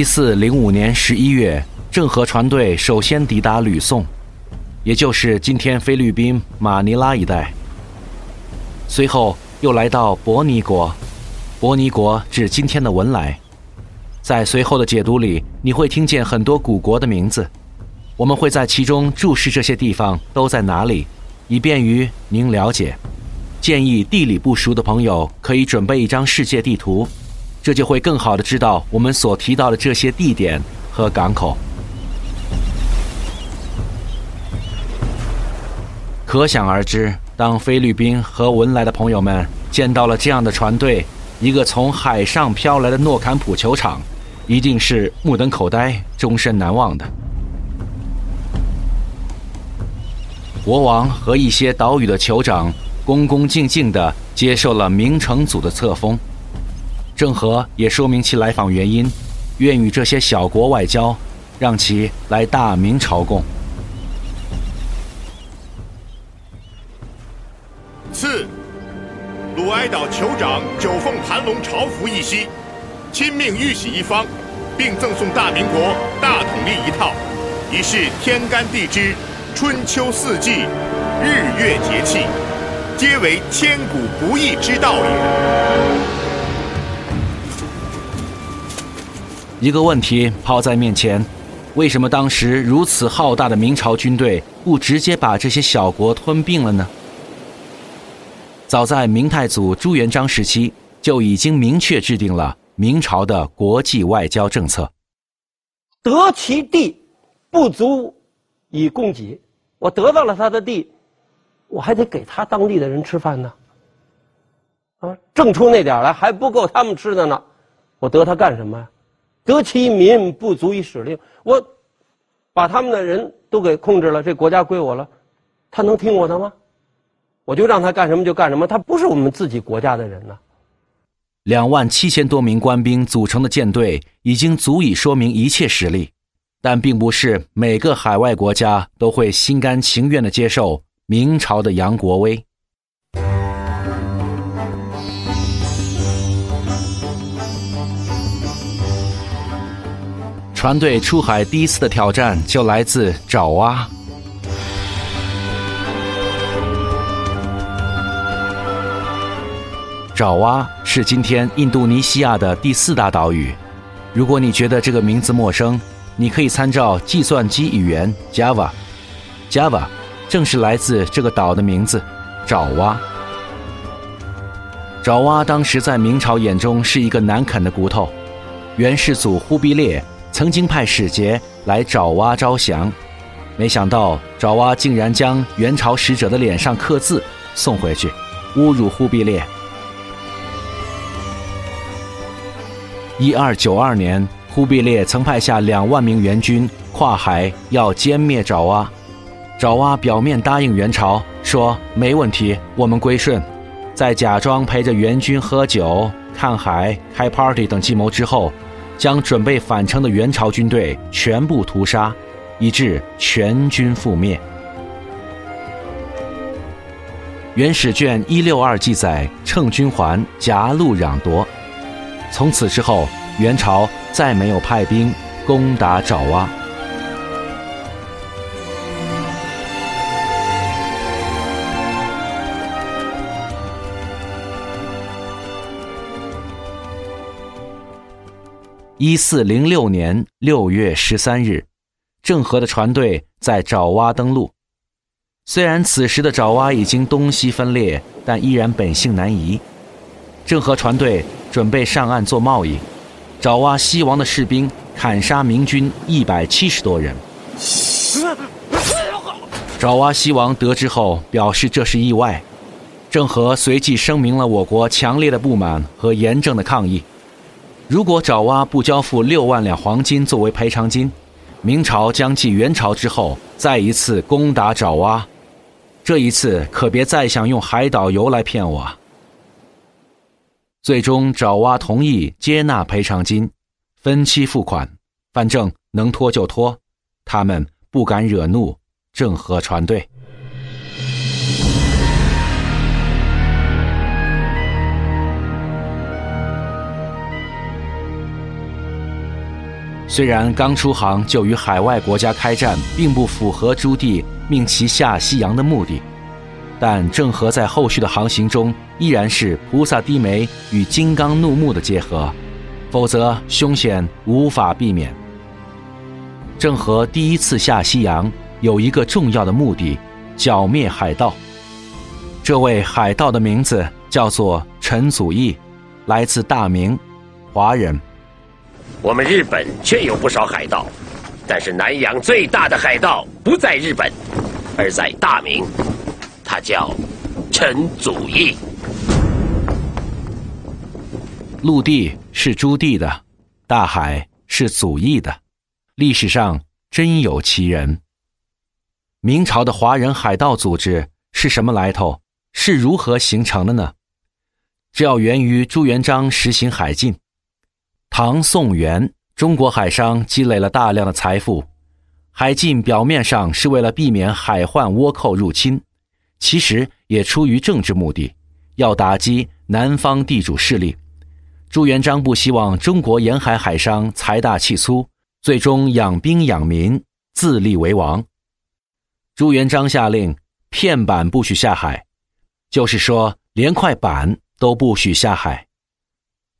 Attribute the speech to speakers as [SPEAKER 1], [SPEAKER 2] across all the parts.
[SPEAKER 1] 一四零五年十一月，郑和船队首先抵达吕宋，也就是今天菲律宾马尼拉一带。随后又来到伯尼国，伯尼国指今天的文莱。在随后的解读里，你会听见很多古国的名字，我们会在其中注释这些地方都在哪里，以便于您了解。建议地理不熟的朋友可以准备一张世界地图，这就会更好的知道我们所提到的这些地点和港口。可想而知，当菲律宾和文莱的朋友们见到了这样的船队，一个从海上飘来的诺坎普球场，一定是目瞪口呆、终身难忘的。国王和一些岛屿的酋长。恭恭敬敬地接受了明成祖的册封，郑和也说明其来访原因，愿与这些小国外交，让其来大明朝贡。
[SPEAKER 2] 次，鲁哀岛酋长九凤盘龙朝服一袭，亲命玉玺一方，并赠送大明国大统历一套，以示天干地支、春秋四季、日月节气。皆为千古不易之道也。
[SPEAKER 1] 一个问题抛在面前：为什么当时如此浩大的明朝军队不直接把这些小国吞并了呢？早在明太祖朱元璋时期，就已经明确制定了明朝的国际外交政策。
[SPEAKER 3] 得其地，不足以供给。我得到了他的地。我还得给他当地的人吃饭呢，啊，挣出那点来还不够他们吃的呢，我得他干什么呀？得其民不足以使令，我把他们的人都给控制了，这国家归我了，他能听我的吗？我就让他干什么就干什么，他不是我们自己国家的人呢。
[SPEAKER 1] 两万七千多名官兵组成的舰队已经足以说明一切实力，但并不是每个海外国家都会心甘情愿的接受。明朝的杨国威，船队出海第一次的挑战就来自爪哇。爪哇是今天印度尼西亚的第四大岛屿。如果你觉得这个名字陌生，你可以参照计算机语言 Java，Java。正是来自这个岛的名字，爪哇。爪哇当时在明朝眼中是一个难啃的骨头。元世祖忽必烈曾经派使节来爪哇招降，没想到爪哇竟然将元朝使者的脸上刻字送回去，侮辱忽必烈。一二九二年，忽必烈曾派下两万名援军跨海要歼灭爪哇。爪哇表面答应元朝，说没问题，我们归顺。在假装陪着元军喝酒、看海、开 party 等计谋之后，将准备返程的元朝军队全部屠杀，以致全军覆灭。元史卷一六二记载，乘军还，夹路攘夺。从此之后，元朝再没有派兵攻打爪哇。一四零六年六月十三日，郑和的船队在爪哇登陆。虽然此时的爪哇已经东西分裂，但依然本性难移。郑和船队准备上岸做贸易，爪哇西王的士兵砍杀明军一百七十多人。爪哇西王得知后表示这是意外。郑和随即声明了我国强烈的不满和严正的抗议。如果爪哇不交付六万两黄金作为赔偿金，明朝将继元朝之后再一次攻打爪哇。这一次可别再想用海岛游来骗我。最终，爪哇同意接纳赔偿金，分期付款，反正能拖就拖，他们不敢惹怒郑和船队。虽然刚出航就与海外国家开战，并不符合朱棣命其下西洋的目的，但郑和在后续的航行中依然是菩萨低眉与金刚怒目的结合，否则凶险无法避免。郑和第一次下西洋有一个重要的目的，剿灭海盗。这位海盗的名字叫做陈祖义，来自大明，华人。
[SPEAKER 4] 我们日本确有不少海盗，但是南洋最大的海盗不在日本，而在大明，他叫陈祖义。
[SPEAKER 1] 陆地是朱棣的，大海是祖义的，历史上真有其人。明朝的华人海盗组织是什么来头？是如何形成的呢？这要源于朱元璋实行海禁。唐宋元，中国海商积累了大量的财富。海禁表面上是为了避免海患倭寇入侵，其实也出于政治目的，要打击南方地主势力。朱元璋不希望中国沿海海商财大气粗，最终养兵养民，自立为王。朱元璋下令，片板不许下海，就是说连块板都不许下海。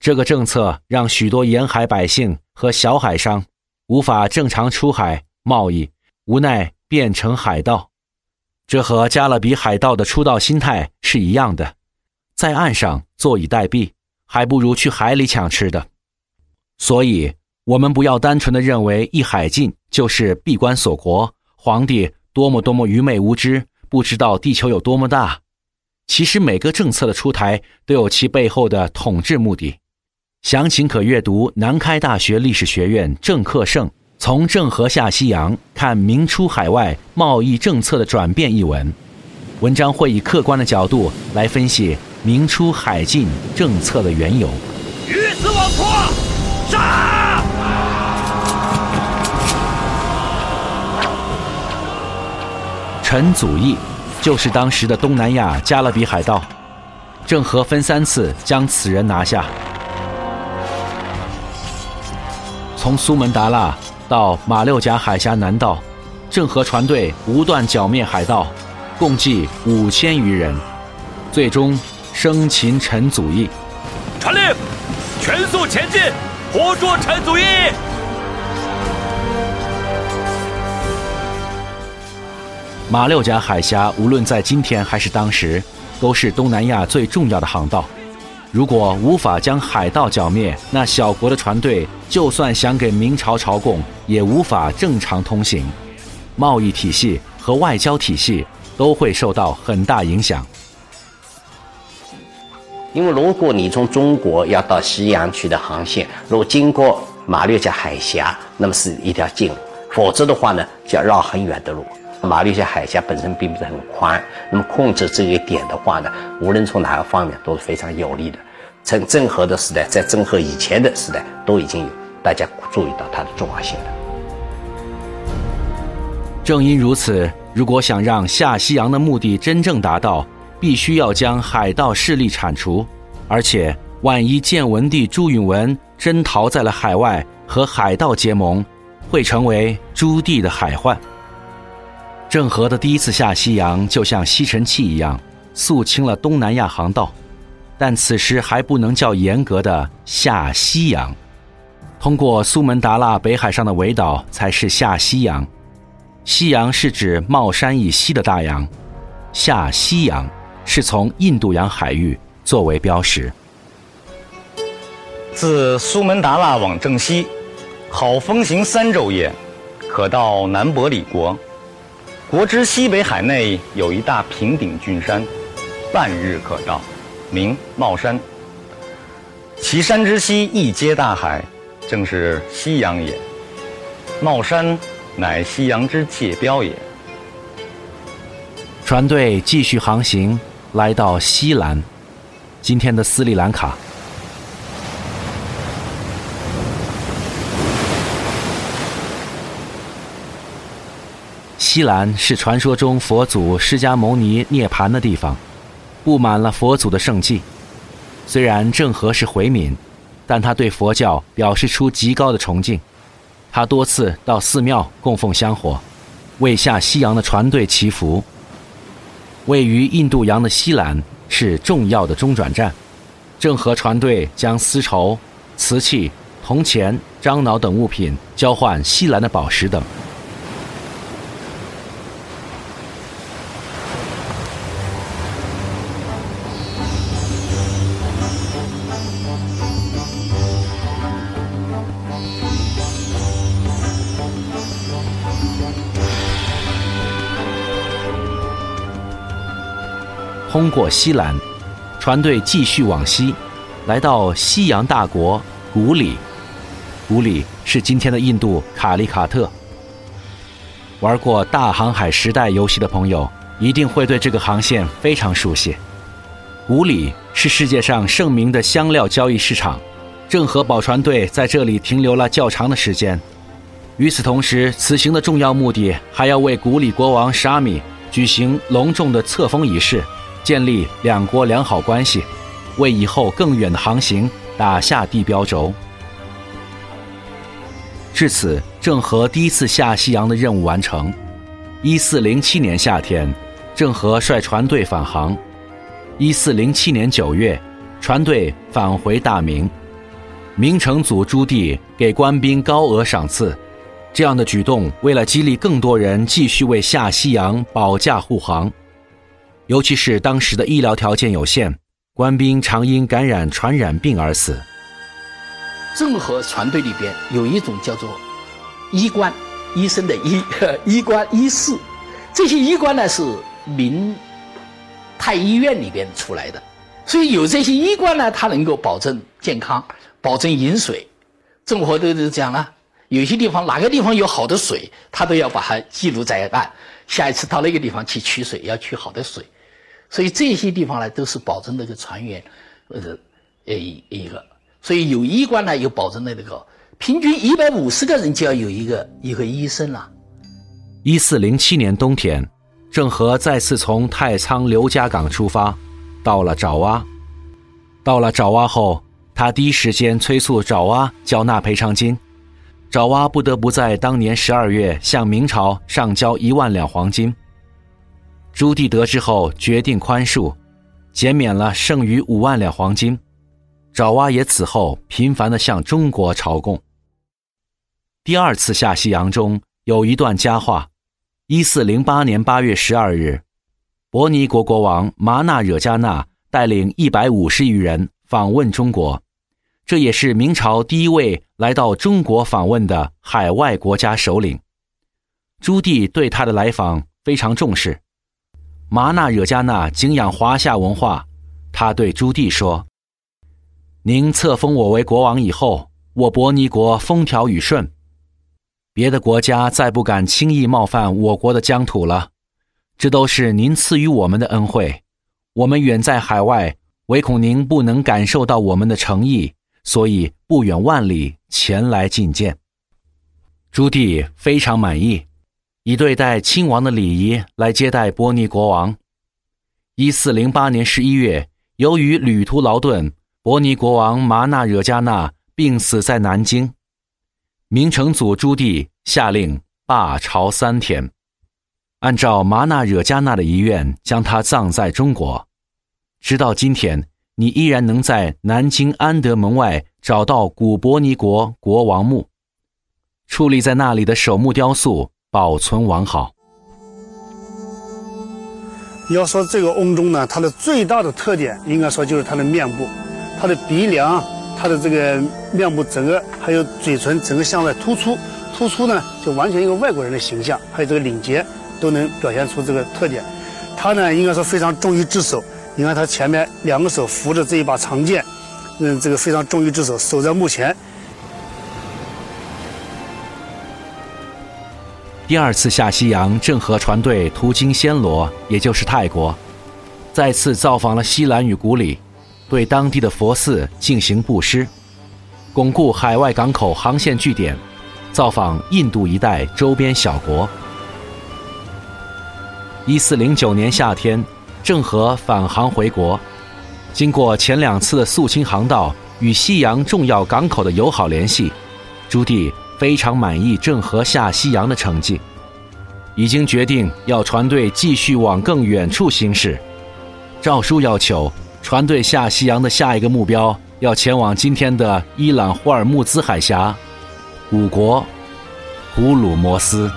[SPEAKER 1] 这个政策让许多沿海百姓和小海商无法正常出海贸易，无奈变成海盗。这和加勒比海盗的出道心态是一样的，在岸上坐以待毙，还不如去海里抢吃的。所以，我们不要单纯的认为一海禁就是闭关锁国，皇帝多么多么愚昧无知，不知道地球有多么大。其实，每个政策的出台都有其背后的统治目的。详情可阅读南开大学历史学院郑克胜《从郑和下西洋看明初海外贸易政策的转变》一文，文章会以客观的角度来分析明初海禁政策的缘由。
[SPEAKER 4] 鱼死网破，杀！
[SPEAKER 1] 陈祖义就是当时的东南亚加勒比海盗，郑和分三次将此人拿下。从苏门答腊到马六甲海峡南道，郑和船队不断剿灭海盗，共计五千余人，最终生擒陈祖义。
[SPEAKER 5] 传令，全速前进，活捉陈祖义。
[SPEAKER 1] 马六甲海峡无论在今天还是当时，都是东南亚最重要的航道。如果无法将海盗剿灭，那小国的船队就算想给明朝朝贡，也无法正常通行，贸易体系和外交体系都会受到很大影响。
[SPEAKER 6] 因为如果你从中国要到西洋去的航线，如果经过马六甲海峡，那么是一条近路；否则的话呢，就要绕很远的路。马六甲海峡本身并不是很宽，那么控制这一点的话呢，无论从哪个方面都是非常有利的。从郑和的时代，在郑和以前的时代都已经有，大家注意到它的重要性了。
[SPEAKER 1] 正因如此，如果想让下西洋的目的真正达到，必须要将海盗势力铲除，而且万一建文帝朱允文真逃在了海外和海盗结盟，会成为朱棣的海患。郑和的第一次下西洋，就像吸尘器一样，肃清了东南亚航道，但此时还不能叫严格的下西洋。通过苏门答腊北海上的围岛，才是下西洋。西洋是指帽山以西的大洋，下西洋是从印度洋海域作为标识。
[SPEAKER 7] 自苏门答腊往正西，好风行三昼夜，可到南伯里国。国之西北海内有一大平顶峻山，半日可到，名帽山。其山之西一接大海，正是西洋也。帽山乃西洋之界标也。
[SPEAKER 1] 船队继续航行，来到西兰，今天的斯里兰卡。西兰是传说中佛祖释迦牟尼涅槃的地方，布满了佛祖的圣迹。虽然郑和是回民，但他对佛教表示出极高的崇敬。他多次到寺庙供奉香火，为下西洋的船队祈福。位于印度洋的西兰是重要的中转站，郑和船队将丝绸、瓷器、铜钱、樟脑等物品交换西兰的宝石等。通过西兰，船队继续往西，来到西洋大国古里。古里是今天的印度卡利卡特。玩过《大航海时代》游戏的朋友，一定会对这个航线非常熟悉。古里是世界上盛名的香料交易市场，郑和宝船队在这里停留了较长的时间。与此同时，此行的重要目的还要为古里国王沙米举行隆重的册封仪式。建立两国良好关系，为以后更远的航行打下地标轴。至此，郑和第一次下西洋的任务完成。一四零七年夏天，郑和率船队返航。一四零七年九月，船队返回大明。明成祖朱棣给官兵高额赏赐，这样的举动为了激励更多人继续为下西洋保驾护航。尤其是当时的医疗条件有限，官兵常因感染传染病而死。
[SPEAKER 8] 郑和船队里边有一种叫做医官，医生的医，医官医士，这些医官呢是明太医院里边出来的，所以有这些医官呢，他能够保证健康，保证饮水。郑和都都讲了，有些地方哪个地方有好的水，他都要把它记录在案，下一次到那个地方去取水，要取好的水。所以这些地方呢，都是保证那个船员，呃，呃一个，所以有医官呢，又保证了那个平均一百五十个人就要有一个一个医生了。
[SPEAKER 1] 一四零七年冬天，郑和再次从太仓刘家港出发，到了爪哇。到了爪哇后，他第一时间催促爪哇缴纳赔偿金，爪哇不得不在当年十二月向明朝上交一万两黄金。朱棣得知后，决定宽恕，减免了剩余五万两黄金。爪哇也此后频繁地向中国朝贡。第二次下西洋中有一段佳话：一四零八年八月十二日，伯尼国国王麻纳惹加纳带领一百五十余人访问中国，这也是明朝第一位来到中国访问的海外国家首领。朱棣对他的来访非常重视。麻纳惹加纳敬仰华夏文化，他对朱棣说：“您册封我为国王以后，我伯尼国风调雨顺，别的国家再不敢轻易冒犯我国的疆土了。这都是您赐予我们的恩惠。我们远在海外，唯恐您不能感受到我们的诚意，所以不远万里前来觐见。”朱棣非常满意。以对待亲王的礼仪来接待波尼国王。一四零八年十一月，由于旅途劳顿，波尼国王麻纳惹加纳病死在南京。明成祖朱棣下令罢朝三天，按照麻纳惹加纳的遗愿，将他葬在中国。直到今天，你依然能在南京安德门外找到古伯尼国国王墓，矗立在那里的守墓雕塑。保存完好。
[SPEAKER 9] 要说这个翁钟呢，它的最大的特点，应该说就是它的面部，它的鼻梁，它的这个面部整个还有嘴唇整个向外突出，突出呢就完全一个外国人的形象，还有这个领结都能表现出这个特点。他呢应该说非常忠于职守，你看他前面两个手扶着这一把长剑，嗯，这个非常忠于职守，守在墓前。
[SPEAKER 1] 第二次下西洋，郑和船队途经暹罗，也就是泰国，再次造访了西兰与古里，对当地的佛寺进行布施，巩固海外港口航线据点，造访印度一带周边小国。一四零九年夏天，郑和返航回国，经过前两次肃清航道与西洋重要港口的友好联系，朱棣。非常满意郑和下西洋的成绩，已经决定要船队继续往更远处行驶。诏书要求船队下西洋的下一个目标要前往今天的伊朗霍尔木兹海峡，五国，胡鲁摩斯。